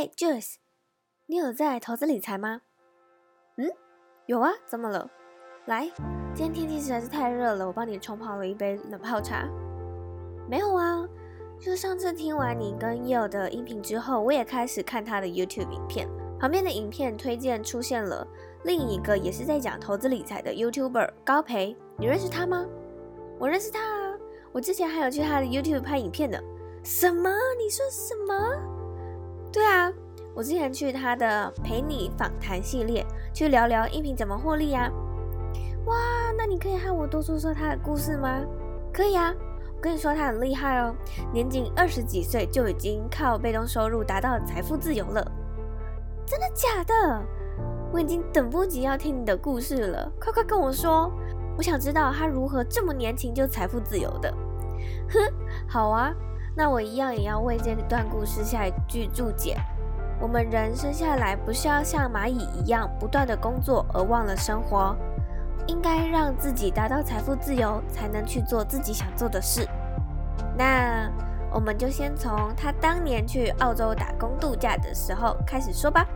哎，Juice，你有在投资理财吗？嗯，有啊，怎么了？来，今天天气实在是太热了，我帮你冲泡了一杯冷泡茶。没有啊，就是上次听完你跟 You 的音频之后，我也开始看他的 YouTube 影片，旁边的影片推荐出现了另一个也是在讲投资理财的 YouTuber 高培，你认识他吗？我认识他啊，我之前还有去他的 YouTube 拍影片呢。什么？你说什么？对啊，我之前去他的陪你访谈系列，去聊聊音频怎么获利呀、啊。哇，那你可以和我多说说他的故事吗？可以啊，我跟你说他很厉害哦，年仅二十几岁就已经靠被动收入达到财富自由了。真的假的？我已经等不及要听你的故事了，快快跟我说，我想知道他如何这么年轻就财富自由的。哼，好啊。那我一样也要为这段故事下一句注解：我们人生下来不是要像蚂蚁一样不断的工作而忘了生活，应该让自己达到财富自由，才能去做自己想做的事。那我们就先从他当年去澳洲打工度假的时候开始说吧。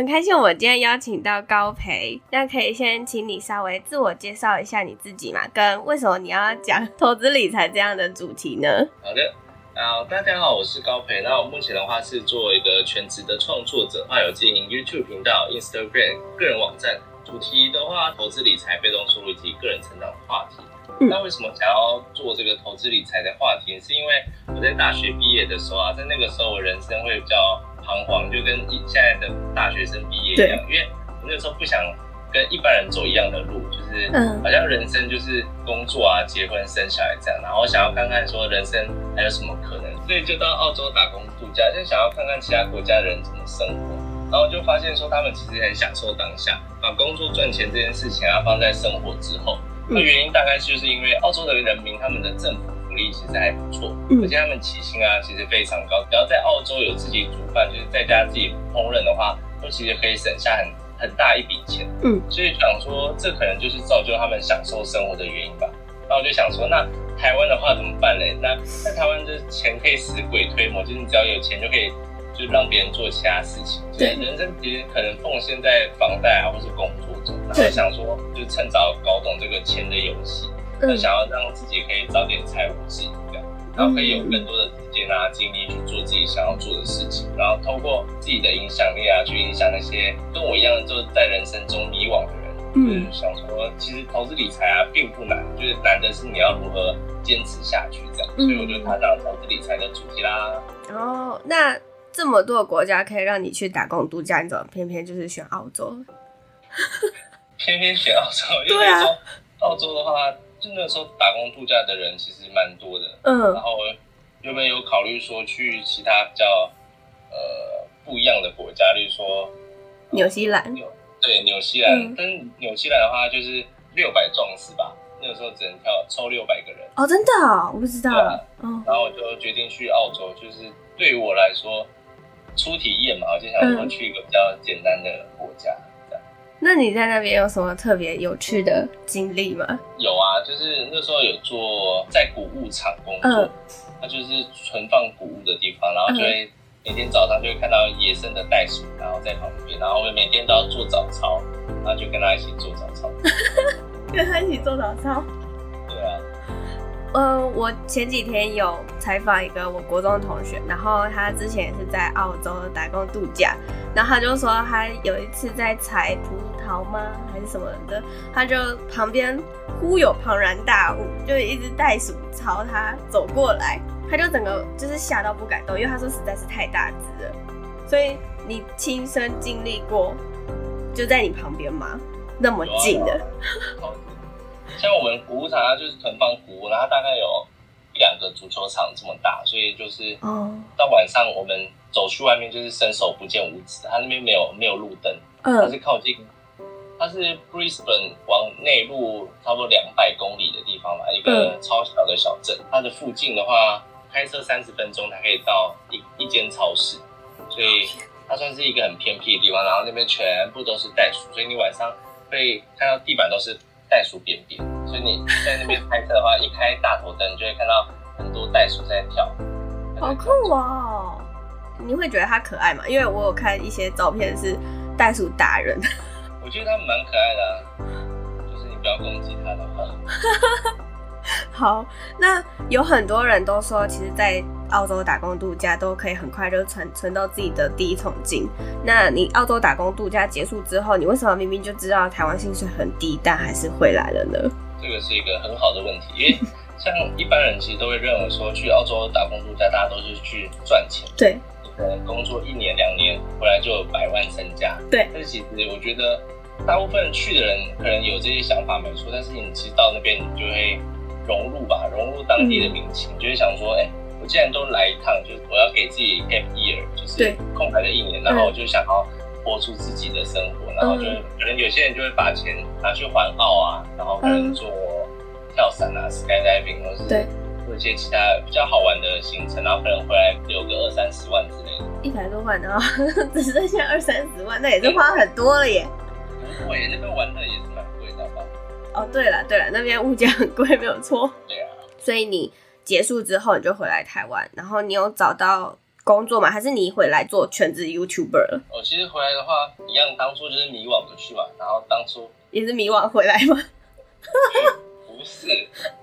很开心，我今天邀请到高培，那可以先请你稍微自我介绍一下你自己嘛？跟为什么你要讲投资理财这样的主题呢？好的，啊，大家好，我是高培。那我目前的话是做一个全职的创作者，还有经营 YouTube 频道、Instagram 个人网站。主题的话，投资理财、被动收入以及个人成长的话题。嗯。那为什么想要做这个投资理财的话题？是因为我在大学毕业的时候啊，在那个时候我人生会比较。彷徨，就跟一现在的大学生毕业一样，因为我那个时候不想跟一般人走一样的路，就是好像人生就是工作啊、结婚、生小孩这样，然后想要看看说人生还有什么可能，所以就到澳洲打工度假，就想要看看其他国家的人怎么生活，然后就发现说他们其实很享受当下，把工作赚钱这件事情啊放在生活之后，那原因大概就是因为澳洲的人民他们的政府。其实还不错，而且他们起薪啊其实非常高。只要在澳洲有自己煮饭，就是在家自己烹饪的话，都其实可以省下很很大一笔钱。嗯，所以想说这可能就是造就他们享受生活的原因吧。那我就想说，那台湾的话怎么办呢？那在台湾就是钱可以使鬼推磨，就是你只要有钱就可以，就让别人做其他事情。对，人生其实可能奉献在房贷啊，或是工作中。然后想说，就趁早搞懂这个钱的游戏。他想要让自己可以早点财务自由，这样，然后可以有更多的时间啊、精力去做自己想要做的事情，然后通过自己的影响力啊，去影响那些跟我一样就在人生中迷惘的人。嗯，就是想说，其实投资理财啊并不难，就是难的是你要如何坚持下去这样。所以我就踏上投资理财的主题啦。哦，那这么多国家可以让你去打工度假，你怎么偏偏就是选澳洲？偏偏选澳洲，因为说澳洲的话。就那时候打工度假的人其实蛮多的，嗯，然后有没有考虑说去其他比较呃不一样的国家，例如说纽西兰，对，纽西兰，嗯、但纽西兰的话就是六百壮士吧，那个时候只能挑抽六百个人，哦，真的我不知道，嗯，然后我就决定去澳洲，就是对于我来说初体验嘛，我就想说去一个比较简单的国家。嗯那你在那边有什么特别有趣的经历吗？有啊，就是那时候有做在谷物厂工作，它、嗯、就是存放谷物的地方，然后就会每天早上就会看到野生的袋鼠，然后在旁边，然后我每天都要做早操，然后就跟他一起做早操，跟他一起做早操。对啊。呃，我前几天有采访一个我国中的同学，然后他之前也是在澳洲打工度假，然后他就说他有一次在采葡萄吗，还是什么的，他就旁边忽有庞然大物，就一只袋鼠朝他走过来，他就整个就是吓到不敢动，因为他说实在是太大只了。所以你亲身经历过，就在你旁边吗？那么近的？像我们谷物场，它就是存放谷物，然后大概有一两个足球场这么大，所以就是到晚上我们走去外面就是伸手不见五指，它那边没有没有路灯，它是靠近，它是 Brisbane 往内陆差不多两百公里的地方嘛，一个超小的小镇，它的附近的话开车三十分钟才可以到一一间超市，所以它算是一个很偏僻的地方。然后那边全部都是袋鼠，所以你晚上会看到地板都是袋鼠便便。所以你在那边开车的话，一开大头灯，你就会看到很多袋鼠在跳。好酷哦！你会觉得它可爱吗？因为我有看一些照片是袋鼠打人。我觉得他们蛮可爱的啊，就是你不要攻击他的话。好，那有很多人都说，其实，在澳洲打工度假都可以很快就存存到自己的第一桶金。那你澳洲打工度假结束之后，你为什么明明就知道台湾薪水很低，但还是回来了呢？这个是一个很好的问题，因为像一般人其实都会认为说，去澳洲打工度假，大家都是去赚钱。对，你可能工作一年两年回来就有百万身家。对，但是其实我觉得，大部分人去的人可能有这些想法没错，但是你其实到那边，你就会。融入吧，融入当地的民情，嗯、就会想说，哎、欸，我既然都来一趟，就是我要给自己 gap year，就是空白的一年，然后我就想要活出自己的生活，嗯、然后就可能有些人就会把钱拿去环澳啊，然后可能做跳伞啊、嗯、skydiving，或是做一些其他比较好玩的行程，然后可能回来留个二三十万之类的。一百多万啊，只剩下二三十万，那也是花很多了耶。不会，那边玩的也是蛮贵的吧。哦，对了对了，那边物价很贵，没有错。对啊。所以你结束之后，你就回来台湾，然后你有找到工作吗？还是你回来做全职 YouTuber 了？哦，其实回来的话，一样，当初就是迷惘的去嘛。然后当初也是迷惘回来吗？不是，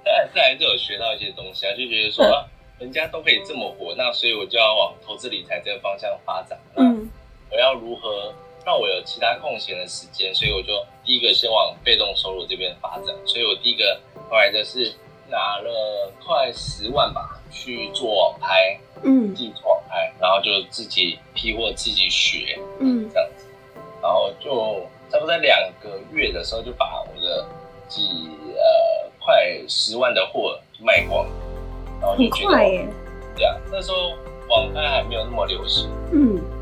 但是还是有学到一些东西啊，就觉得说，啊，人家都可以这么活，那所以我就要往投资理财这个方向发展。嗯。我要如何？让我有其他空闲的时间，所以我就第一个先往被动收入这边发展。所以我第一个后来的是拿了快十万吧，去做网拍，嗯，自己做网拍，然后就自己批货，自己学，嗯，这样子，然后就差不多在两个月的时候就把我的几呃快十万的货卖光，然后就觉得，对啊，那时候网拍还没有那么流行，嗯。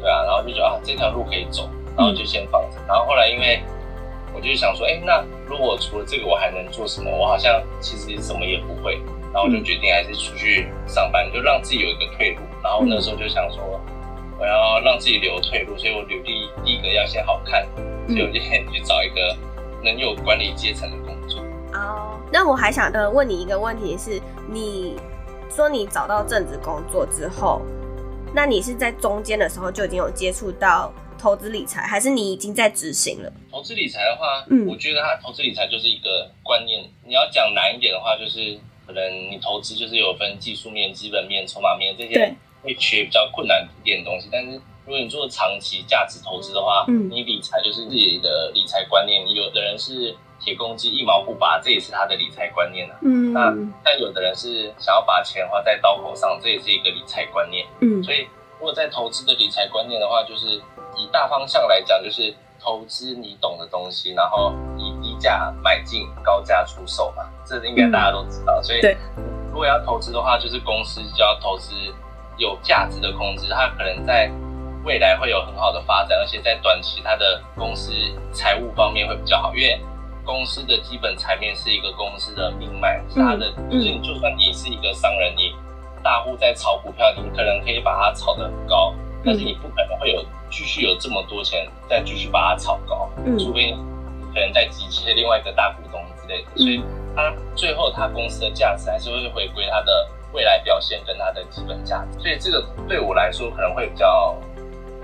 对啊，然后就觉得啊，这条路可以走，然后就先放着。嗯、然后后来因为我就想说，哎，那如果除了这个我还能做什么？我好像其实什么也不会。然后我就决定还是出去上班，就让自己有一个退路。然后那时候就想说，我要让自己留退路，所以我履历第一个要先好看，所以我就先去找一个能有管理阶层的工作。哦，那我还想呃问你一个问题是，你说你找到正职工作之后。那你是在中间的时候就已经有接触到投资理财，还是你已经在执行了？投资理财的话，嗯，我觉得它投资理财就是一个观念。你要讲难一点的话，就是可能你投资就是有分技术面、基本面、筹码面这些，会学比较困难一点的东西。但是如果你做长期价值投资的话，嗯，你理财就是自己的理财观念。有的人是。铁公鸡一毛不拔，这也是他的理财观念啊。嗯，那但有的人是想要把钱花在刀口上，这也是一个理财观念。嗯，所以如果在投资的理财观念的话，就是以大方向来讲，就是投资你懂的东西，然后以低价买进，高价出售嘛。这应该大家都知道。嗯、所以，如果要投资的话，就是公司就要投资有价值的公司，它可能在未来会有很好的发展，而且在短期它的公司财务方面会比较好，因为。公司的基本财面是一个公司的命脉，是它的。就是你就算你是一个商人，你大户在炒股票，你可能可以把它炒得很高，但是你不可能会有继续有这么多钱再继续把它炒高，除非可能再集结另外一个大股东之类的。所以它最后它公司的价值还是会回归它的未来表现跟它的基本价值。所以这个对我来说可能会比较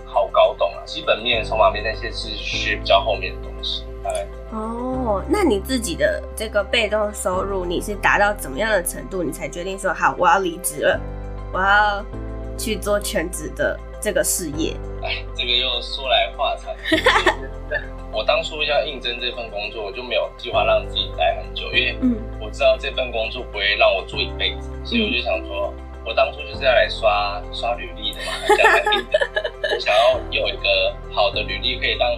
好搞懂啊，基本面、筹码面那些是学比较后面的东西。哦，那你自己的这个被动收入，你是达到怎么样的程度，你才决定说好，我要离职了，我要去做全职的这个事业？哎，这个又说来话长。我当初要应征这份工作，我就没有计划让自己待很久，因为我知道这份工作不会让我做一辈子，所以我就想说，我当初就是要来刷刷履历的嘛，我 想要有一个好的履历可以让。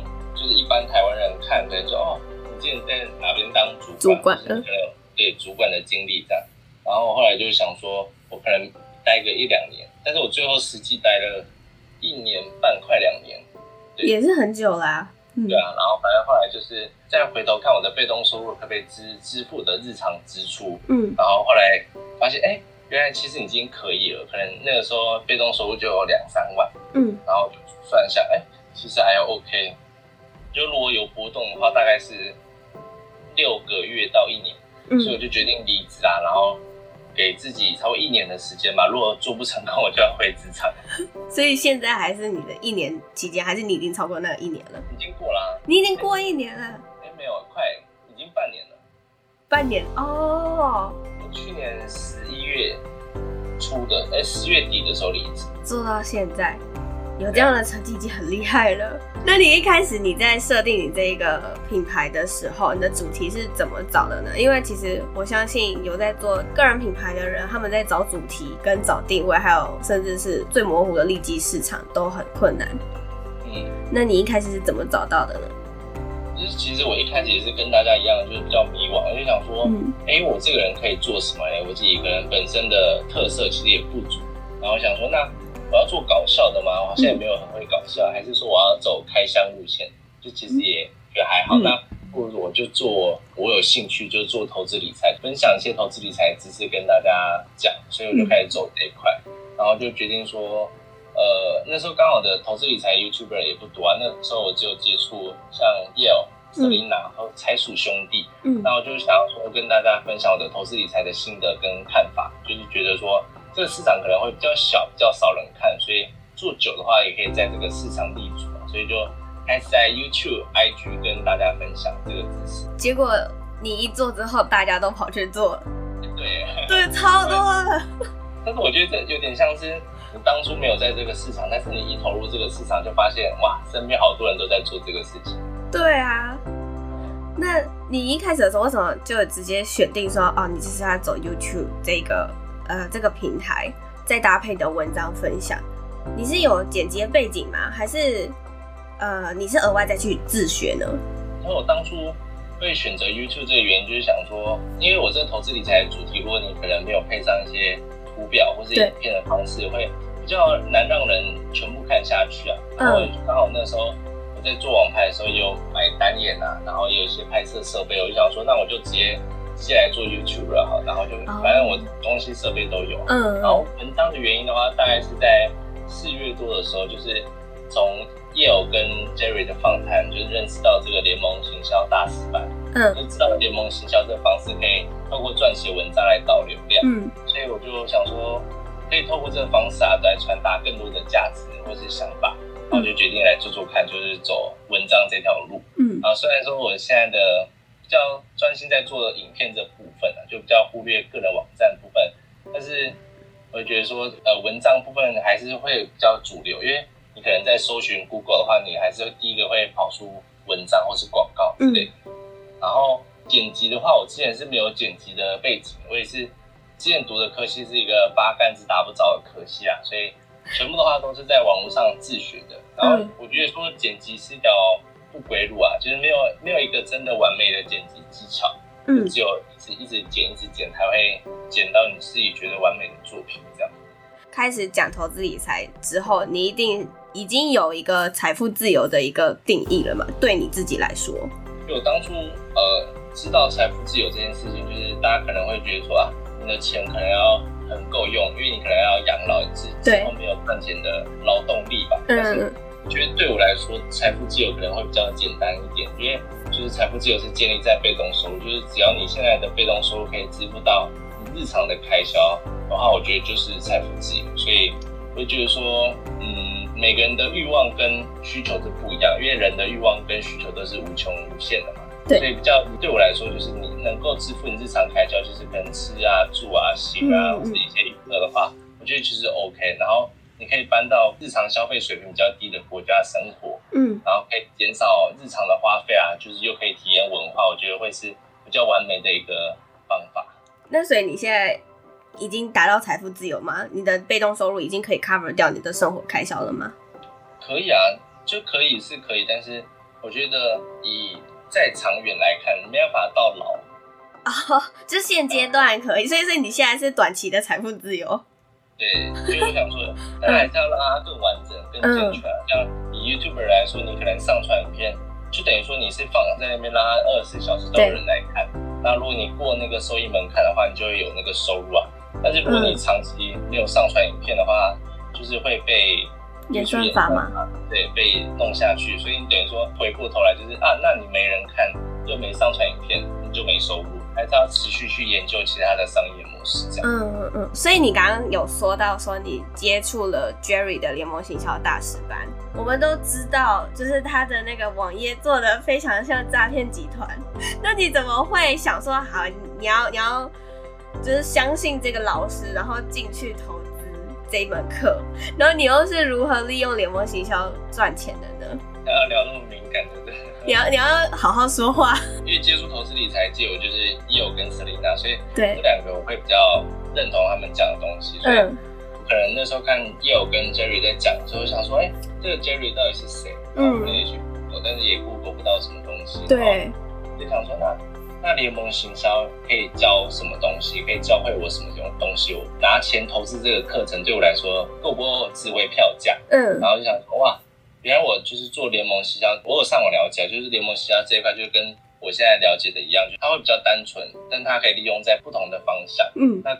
就是一般台湾人看，可能说哦，你之前在哪边当主管，可能有对主管的经历这样。然后后来就想说，我可能待个一两年，但是我最后实际待了一年半，快两年，也是很久啦、啊。嗯、对啊，然后反正后来就是再回头看我的被动收入可不可以支支付的日常支出，嗯，然后后来发现哎，原来其实已经可以了，可能那个时候被动收入就有两三万，嗯，然后就算一下，哎、欸，其实还要 OK。就如果有波动的话，大概是六个月到一年，嗯，所以我就决定离职啊，然后给自己超过一年的时间吧。如果做不成功，我就要回职场。所以现在还是你的一年期间，还是你已经超过那个一年了？已经过了、啊，你已经过一年了？哎、欸，没有，快，已经半年了。半年哦。我去年十一月初的，哎、欸，十月底的时候离职，做到现在，有这样的成绩已经很厉害了。那你一开始你在设定你这一个品牌的时候，你的主题是怎么找的呢？因为其实我相信有在做个人品牌的人，他们在找主题、跟找定位，还有甚至是最模糊的利基市场都很困难。嗯，那你一开始是怎么找到的呢？就是其实我一开始也是跟大家一样，就是比较迷惘，就想说，嗯，哎，我这个人可以做什么呢？我自己可能本身的特色其实也不足，然后想说，那我要做搞笑的吗？我好像也没有很会搞笑，还是说我要走开箱路线？就其实也觉得还好。那不如我就做我有兴趣，就是做投资理财，分享一些投资理财知识跟大家讲，所以我就开始走这一块，然后就决定说。呃，那时候刚好的投资理财 YouTuber 也不多啊。那时候我只有接触像 Yale、Selina 和财鼠兄弟，嗯，然后就是想要说跟大家分享我的投资理财的心得跟看法，就是觉得说这个市场可能会比较小，比较少人看，所以做久的话也可以在这个市场立足，所以就开始在 YouTube、IG 跟大家分享这个知识。结果你一做之后，大家都跑去做了，对，对，超多的。但是我觉得这有点像是。你当初没有在这个市场，但是你一投入这个市场，就发现哇，身边好多人都在做这个事情。对啊，那你一开始的时候，为什么就直接选定说，哦，你就是要走 YouTube 这个呃这个平台，再搭配的文章分享？你是有剪辑的背景吗？还是呃你是额外再去自学呢？因为我当初会选择 YouTube 这个原因，就是想说，因为我这个投资理财的主题，如果你可能没有配上一些图表或是影片的方式，会比较难让人全部看下去啊。然后刚好那时候我在做网拍的时候，也有买单眼啊，然后也有一些拍摄设备，我就想说，那我就直接直接来做 YouTube 了哈。然后就反正我东西设备都有。嗯。然后文章的原因的话，大概是在四月多的时候，就是从 Yale 跟 Jerry 的访谈，就是认识到这个联盟行销大师班。嗯。就知道联盟行销这个方式可以透过撰写文章来导流量。嗯。所以我就想说，可以透过这个方式啊，来传达更多的价值或是想法，然后就决定来做做看，就是走文章这条路。嗯，啊，虽然说我现在的比较专心在做影片这部分啊，就比较忽略个人网站部分，但是我觉得说，呃，文章部分还是会比较主流，因为你可能在搜寻 Google 的话，你还是会第一个会跑出文章或是广告之类的。嗯，然后剪辑的话，我之前是没有剪辑的背景，我也是。之前读的科系是一个八竿子打不着的科系啊，所以全部的话都是在网络上自学的。然后我觉得说剪辑是一条不归路啊，就是没有没有一个真的完美的剪辑技巧，嗯，只有一直一直剪一直剪才会剪到你自己觉得完美的作品。这样开始讲投资理财之后，你一定已经有一个财富自由的一个定义了嘛？对你自己来说，就我当初呃知道财富自由这件事情，就是大家可能会觉得说啊。你的钱可能要很够用，因为你可能要养老一次，之后没有赚钱的劳动力吧。但是我觉得对我来说，财富自由可能会比较简单一点，因为就是财富自由是建立在被动收入，就是只要你现在的被动收入可以支付到你日常的开销的话，我觉得就是财富自由。所以我就觉得说，嗯，每个人的欲望跟需求是不一样，因为人的欲望跟需求都是无穷无限的嘛。对，所以比较对我来说，就是你能够支付你日常开销，就是可能吃啊、住啊、行啊，或者一些娱乐的话，我觉得其实 OK。然后你可以搬到日常消费水平比较低的国家生活，嗯，然后可以减少日常的花费啊，就是又可以体验文化，我觉得会是比较完美的一个方法。那所以你现在已经达到财富自由吗？你的被动收入已经可以 cover 掉你的生活开销了吗？可以啊，就可以是可以，但是我觉得以再长远来看，没办法到老哦，就现阶段可以，嗯、所以说你现在是短期的财富自由。对，所以我想说，但还是要让它更完整、更健全。嗯、像以 YouTuber 来说，你可能上传影片，就等于说你是放在那边，让它二十四小时都有人来看。那如果你过那个收益门槛的话，你就会有那个收入啊。但是如果你长期没有上传影片的话，就是会被演算法嘛，对，被弄下去。所以你等于说回过头来就是啊，那你没人看，又没上传影片，你就没收入，还是要持续去研究其他的商业模式这样。嗯嗯嗯。所以你刚刚有说到说你接触了 Jerry 的联盟行销大师班，我们都知道，就是他的那个网页做的非常像诈骗集团。那你怎么会想说好，你要你要？就是相信这个老师，然后进去投资这一门课，然后你又是如何利用联盟行销赚钱的呢？要聊那么敏感的，你要你要好好说话。因为接触投资理财界，我就是 Eo 跟 Selina，所以对这两个我会比较认同他们讲的东西。所以可能那时候看 Eo 跟 Jerry 在讲的时候，我想说，哎、欸，这个 Jerry 到底是谁？嗯，可以去 Google，但是也 Google 不到什么东西。对，就想说那。那联盟行销可以教什么东西？可以教会我什么这种东西？我拿钱投资这个课程对我来说够不够值回票价？嗯，然后就想说哇，原来我就是做联盟行销，我有上网了解，就是联盟行销这一块，就跟我现在了解的一样，就它会比较单纯，但它可以利用在不同的方向。嗯，那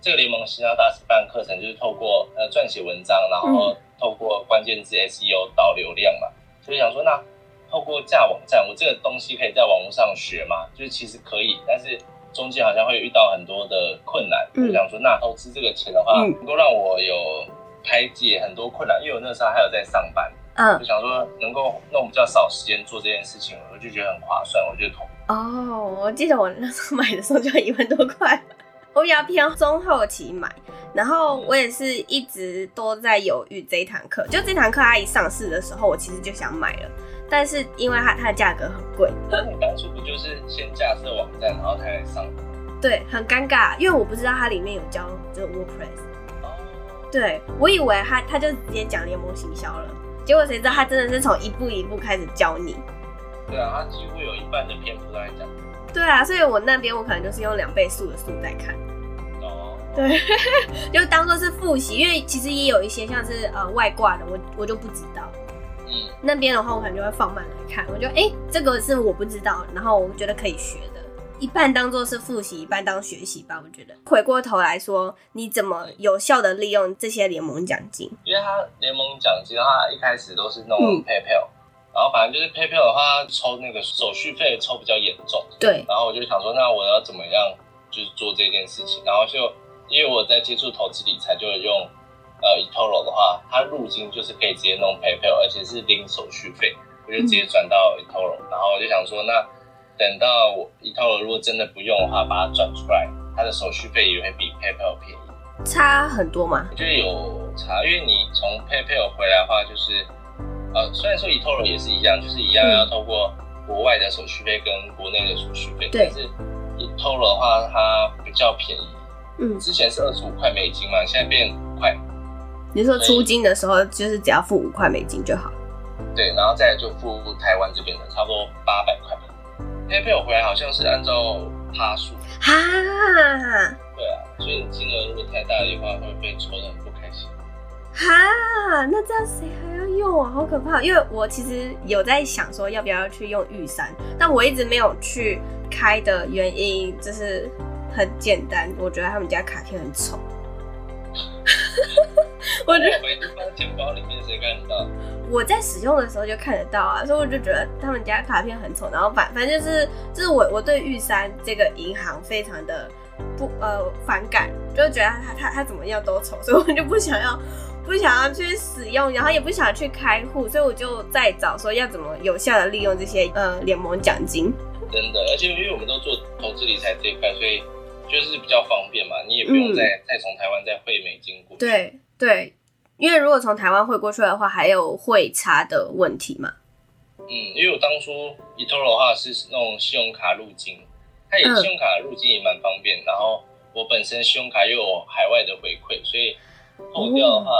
这个联盟行销大师班课程就是透过呃撰写文章，然后透过关键字 SEO 导流量嘛，所以想说那。透过架网站，我这个东西可以在网络上学吗？就是其实可以，但是中间好像会遇到很多的困难。嗯、就想说，那投资这个钱的话，嗯、能够让我有排解很多困难，因为我那时候还有在上班。嗯，就想说能够弄比较少时间做这件事情，我就觉得很划算，我就投。哦，我记得我那时候买的时候就一万多块，我比较偏中后期买，然后我也是一直都在犹豫这一堂课。就这堂课它一上市的时候，我其实就想买了。但是因为它它的价格很贵，那你当初不就是先架设网站，然后才来上？对，很尴尬，因为我不知道它里面有教这个 WordPress。哦。对，我以为他他就直接讲联盟行销了，结果谁知道他真的是从一步一步开始教你。对啊，他几乎有一半的篇幅都在讲。对啊，所以我那边我可能就是用两倍速的速在看。哦。对，就当做是复习，因为其实也有一些像是呃外挂的，我我就不知道。嗯，那边的话我可能就会放慢来看，我觉得哎，这个是我不知道，然后我觉得可以学的，一半当做是复习，一半当学习吧。我觉得回过头来说，你怎么有效的利用这些联盟奖金？因为它联盟奖金的话，一开始都是那种 PayPal，、嗯、然后反正就是 PayPal 的话，抽那个手续费抽比较严重。对，然后我就想说，那我要怎么样就是做这件事情？然后就因为我在接触投资理财，就用。呃，eToro 的话，它入金就是可以直接弄 PayPal，而且是零手续费，我就直接转到 eToro，、嗯、然后我就想说，那等到我 eToro 如果真的不用的话，把它转出来，它的手续费也会比 PayPal 便宜。差很多吗？我觉得有差，因为你从 PayPal 回来的话，就是呃，虽然说 eToro 也是一样，就是一样要透过国外的手续费跟国内的手续费，但是 eToro 的话，它比较便宜。嗯，之前是二十五块美金嘛，现在变五块。你说出金的时候，就是只要付五块美金就好。对，然后再来就付台湾这边的，差不多八百块。PayPal 回来好像是按照趴数。哈。对啊，所以你金额如果太大的话，会被抽的很不开心。哈，那这样谁还要用啊？好可怕！因为我其实有在想说要不要去用玉山，但我一直没有去开的原因就是很简单，我觉得他们家卡片很丑。我觉得每次放钱包里面谁看得到？我在使用的时候就看得到啊，所以我就觉得他们家卡片很丑。然后反反正就是就是我我对玉山这个银行非常的不呃反感，就觉得他他他怎么样都丑，所以我就不想要不想要去使用，然后也不想去开户，所以我就在找说要怎么有效的利用这些呃联盟奖金。真的，而且因为我们都做投资理财这一块，所以就是比较方便嘛，你也不用再、嗯、再从台湾再汇美金过去。对。对，因为如果从台湾汇过去的话，还有汇差的问题嘛。嗯，因为我当初 eToro 的话是那种信用卡入金，它也信用卡入金也蛮方便。嗯、然后我本身信用卡又有海外的回馈，所以扣掉的话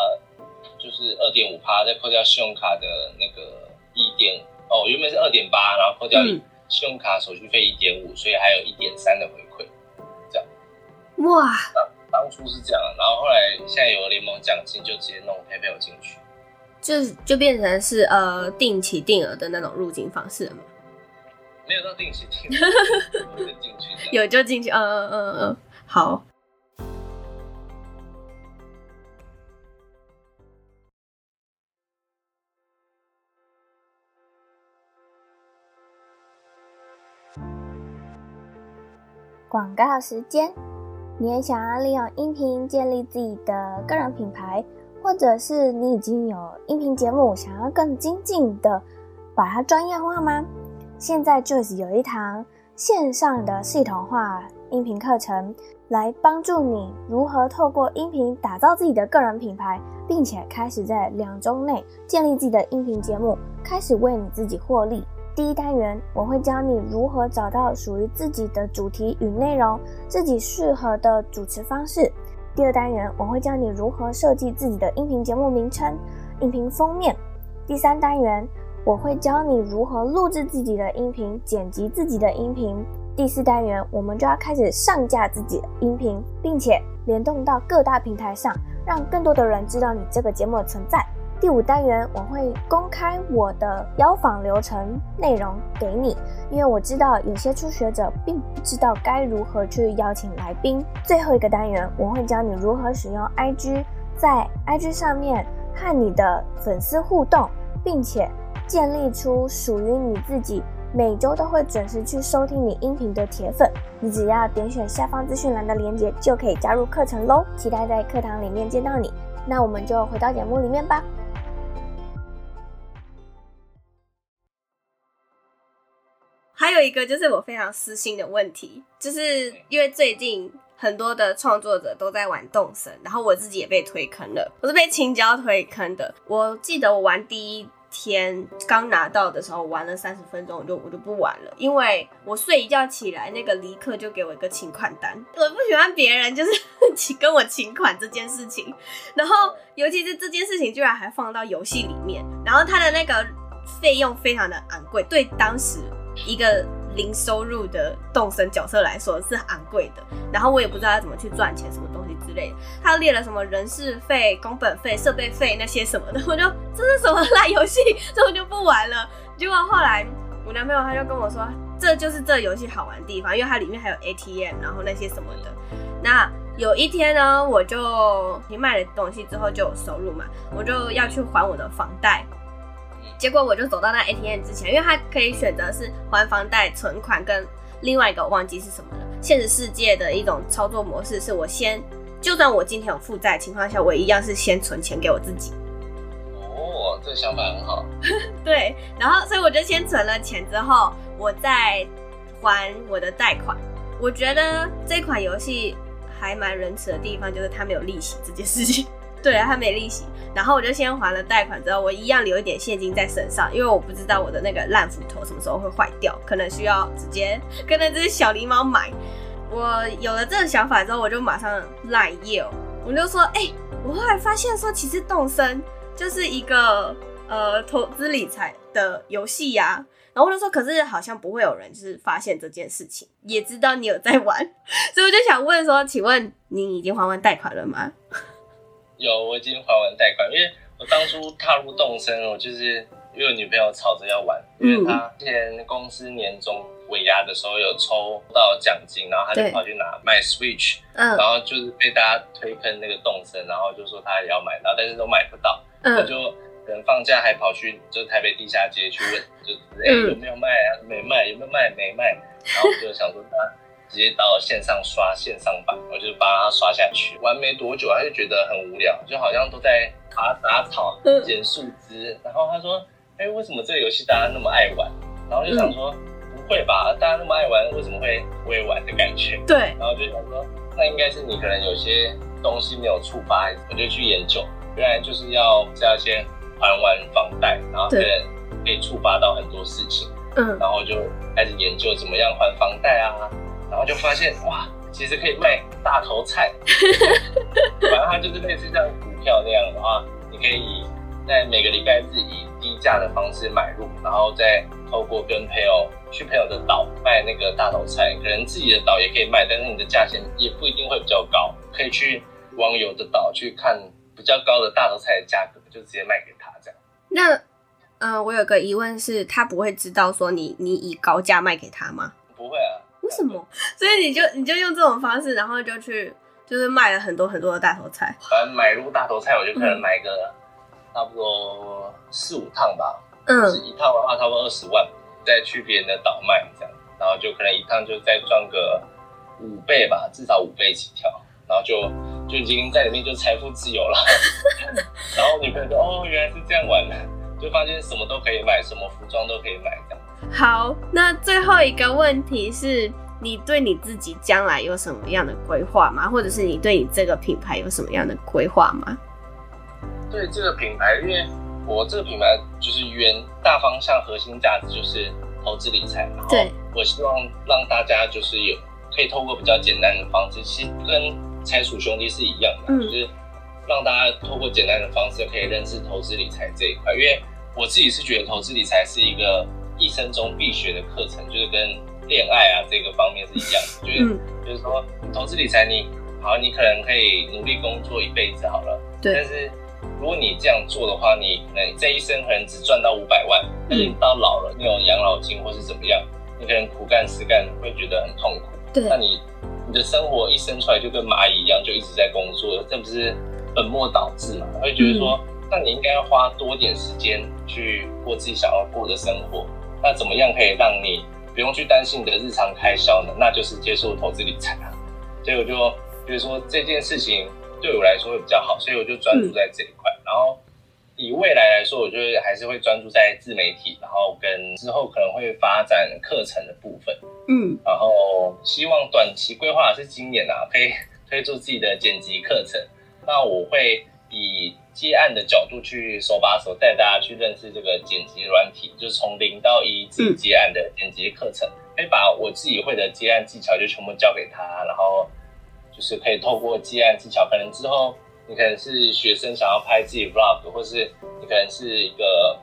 就是二点五趴，再扣掉信用卡的那个一点哦，原本是二点八，然后扣掉信用卡手续费一点五，所以还有一点三的回。哇，当初是这样，然后后来现在有了联盟奖金就直接弄 Paypal 进去，就就变成是呃定期定额的那种入境方式了吗，没有到定期，哈哈，有就进去，嗯嗯嗯嗯，好。广告时间。你也想要利用音频建立自己的个人品牌，或者是你已经有音频节目，想要更精进的把它专业化吗？现在 Joyce 有一堂线上的系统化音频课程，来帮助你如何透过音频打造自己的个人品牌，并且开始在两周内建立自己的音频节目，开始为你自己获利。第一单元，我会教你如何找到属于自己的主题与内容，自己适合的主持方式。第二单元，我会教你如何设计自己的音频节目名称、音频封面。第三单元，我会教你如何录制自己的音频、剪辑自己的音频。第四单元，我们就要开始上架自己的音频，并且联动到各大平台上，让更多的人知道你这个节目的存在。第五单元，我会公开我的邀访流程内容给你，因为我知道有些初学者并不知道该如何去邀请来宾。最后一个单元，我会教你如何使用 IG，在 IG 上面和你的粉丝互动，并且建立出属于你自己每周都会准时去收听你音频的铁粉。你只要点选下方资讯栏的链接，就可以加入课程喽。期待在课堂里面见到你。那我们就回到节目里面吧。还有一个就是我非常私心的问题，就是因为最近很多的创作者都在玩动森，然后我自己也被推坑了，我是被青椒推坑的。我记得我玩第一天刚拿到的时候，玩了三十分钟，我就我就不玩了，因为我睡一觉起来，那个离克就给我一个请款单，我不喜欢别人就是 请跟我请款这件事情，然后尤其是这件事情居然还放到游戏里面，然后它的那个费用非常的昂贵，对当时。一个零收入的动身角色来说是昂贵的，然后我也不知道要怎么去赚钱，什么东西之类的。他列了什么人事费、工本费、设备费那些什么的，我就这是什么烂游戏，所以我就不玩了。结果后来我男朋友他就跟我说，这就是这游戏好玩的地方，因为它里面还有 ATM，然后那些什么的。那有一天呢，我就你卖了东西之后就有收入嘛，我就要去还我的房贷。结果我就走到那 ATM 之前，因为它可以选择是还房贷、存款跟另外一个我忘记是什么了。现实世界的一种操作模式是我先，就算我今天有负债的情况下，我一样是先存钱给我自己。哦，这个想法很好。对，然后所以我就先存了钱之后，我再还我的贷款。我觉得这款游戏还蛮仁慈的地方，就是它没有利息这件事情。对啊，它没利息。然后我就先还了贷款，之后我一样留一点现金在身上，因为我不知道我的那个烂斧头什么时候会坏掉，可能需要直接跟那只小狸猫买。我有了这个想法之后，我就马上赖 Yale，我就说，哎、我后来发现说，其实动森就是一个呃投资理财的游戏呀。然后我就说，可是好像不会有人就是发现这件事情，也知道你有在玩，所以我就想问说，请问你已经还完贷款了吗？有，我已经还完贷款，因为我当初踏入动森，我就是因为我女朋友吵着要玩，因为她之前公司年终尾牙的时候有抽到奖金，然后她就跑去拿买 Switch，然后就是被大家推坑那个动森，然后就说她也要买，然后但是都买不到，我就可能放假还跑去就台北地下街去问，就是哎、欸、有没有卖啊？没卖，有没有卖？没卖，然后我就想说她。直接到线上刷线上版，我就帮他刷下去。玩没多久，他就觉得很无聊，就好像都在拔杂草、捡树枝。然后他说：“哎、欸，为什么这个游戏大家那么爱玩？”然后就想说：“不会吧，大家那么爱玩，为什么会不会玩的感觉？”对。然后就想说：“那应该是你可能有些东西没有触发。”我就去研究，原来就是要是要先还完房贷，然后可能可以触发到很多事情。嗯。然后就开始研究怎么样还房贷啊。然后就发现哇，其实可以卖大头菜，反正它就是类似像股票那样的话，你可以在每个礼拜日以低价的方式买入，然后再透过跟朋友去朋友的岛卖那个大头菜，可能自己的岛也可以卖，但是你的价钱也不一定会比较高，可以去网友的岛去看比较高的大头菜的价格，就直接卖给他这样。那，嗯、呃，我有个疑问是，他不会知道说你你以高价卖给他吗？不会啊。为什么？所以你就你就用这种方式，然后就去就是卖了很多很多的大头菜。反正买入大头菜，我就可能买个差不多四五趟吧。嗯，就是一趟的话差不多二十万，再去别人的岛卖这样，然后就可能一趟就再赚个五倍吧，至少五倍起跳，然后就就已经在里面就财富自由了。然后女朋友说：“哦，原来是这样玩的，就发现什么都可以买，什么服装都可以买这样。”好，那最后一个问题是你对你自己将来有什么样的规划吗？或者是你对你这个品牌有什么样的规划吗？对这个品牌，因为我这个品牌就是原大方向核心价值就是投资理财，然后我希望让大家就是有可以透过比较简单的方式，其实跟财鼠兄弟是一样的，嗯、就是让大家透过简单的方式可以认识投资理财这一块。因为我自己是觉得投资理财是一个。一生中必学的课程，就是跟恋爱啊这个方面是一样的，就是、嗯、就是说投资理财，你好，你可能可以努力工作一辈子好了，对。但是如果你这样做的话，你可能这一生可能只赚到五百万，但是你到老了，你有养老金或是怎么样，你可能苦干实干会觉得很痛苦。对。那你你的生活一生出来就跟蚂蚁一样，就一直在工作，这不是本末倒置嘛？会觉得说，嗯、那你应该要花多点时间去过自己想要过的生活。那怎么样可以让你不用去担心你的日常开销呢？那就是接受投资理财啊。所以我就觉得说这件事情对我来说会比较好，所以我就专注在这一块。嗯、然后以未来来说，我觉得还是会专注在自媒体，然后跟之后可能会发展课程的部分。嗯，然后希望短期规划是今年啊，可以推出自己的剪辑课程。那我会以接案的角度去手把手带大家去认识这个剪辑软体，就是从零到一自己接案的剪辑课程，可以把我自己会的接案技巧就全部教给他，然后就是可以透过接案技巧，可能之后你可能是学生想要拍自己 vlog，或是你可能是一个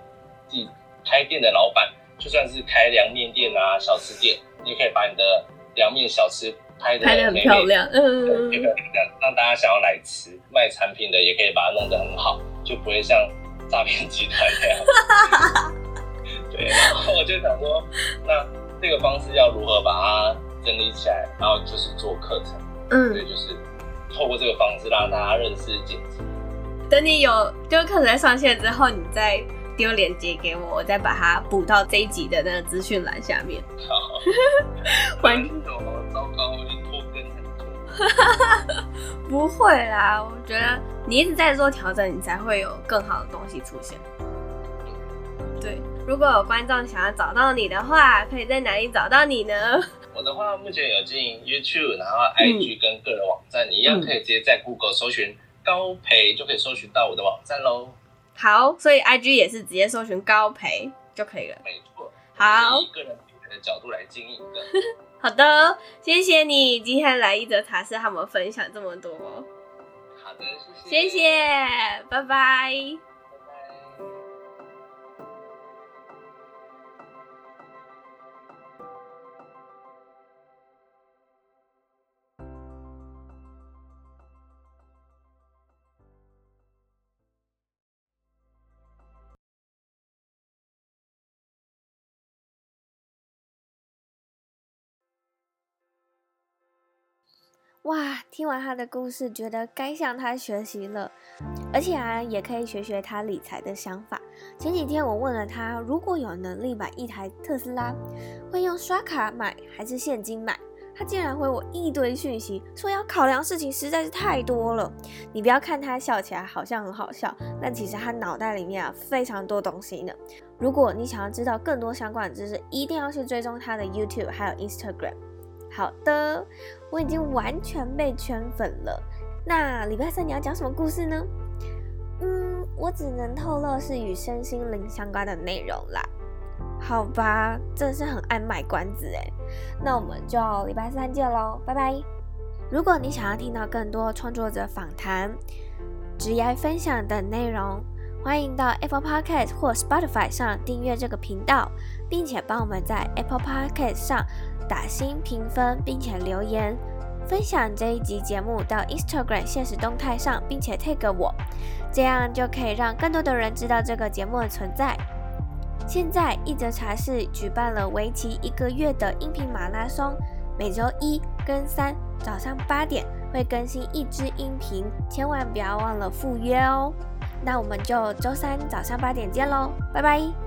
自己开店的老板，就算是开凉面店啊、小吃店，你也可以把你的凉面小吃。拍的很漂亮，嗯，这个让大家想要来吃。卖产品的也可以把它弄得很好，就不会像诈骗集团那样。对，然后我就想说，那这个方式要如何把它整理起来，然后就是做课程，嗯，对，就是透过这个方式让大家认识剪辑。等你有就课程在上线之后，你再丢链接给我，我再把它补到这一集的那个资讯栏下面。好，欢迎。糟糕，我就拖更很久。不会啦，我觉得你一直在做调整，你才会有更好的东西出现。对，如果有观众想要找到你的话，可以在哪里找到你呢？我的话，目前有经营 YouTube，然后 IG 跟个人网站，嗯、你一样可以直接在 Google 搜寻高培，就可以搜寻到我的网站喽。好，所以 IG 也是直接搜寻高培就可以了。没错。好。以个人品牌的角度来经营的。好的，谢谢你今天来一则茶室，和我们分享这么多。好的，谢谢，谢谢，拜拜。哇，听完他的故事，觉得该向他学习了，而且啊，也可以学学他理财的想法。前几天我问了他，如果有能力买一台特斯拉，会用刷卡买还是现金买？他竟然回我一堆讯息，说要考量事情实在是太多了。你不要看他笑起来好像很好笑，但其实他脑袋里面啊非常多东西呢。如果你想要知道更多相关的知识，一定要去追踪他的 YouTube 还有 Instagram。好的，我已经完全被圈粉了。那礼拜三你要讲什么故事呢？嗯，我只能透露是与身心灵相关的内容啦。好吧，真是很爱卖关子诶。那我们就礼拜三见喽，拜拜。如果你想要听到更多创作者访谈、职业分享等内容，欢迎到 Apple Podcast 或 Spotify 上订阅这个频道，并且帮我们在 Apple Podcast 上。打星评分，并且留言分享这一集节目到 Instagram 现实动态上，并且 tag 我，这样就可以让更多的人知道这个节目的存在。现在一则茶室举办了为期一个月的音频马拉松，每周一跟三早上八点会更新一支音频，千万不要忘了赴约哦。那我们就周三早上八点见喽，拜拜。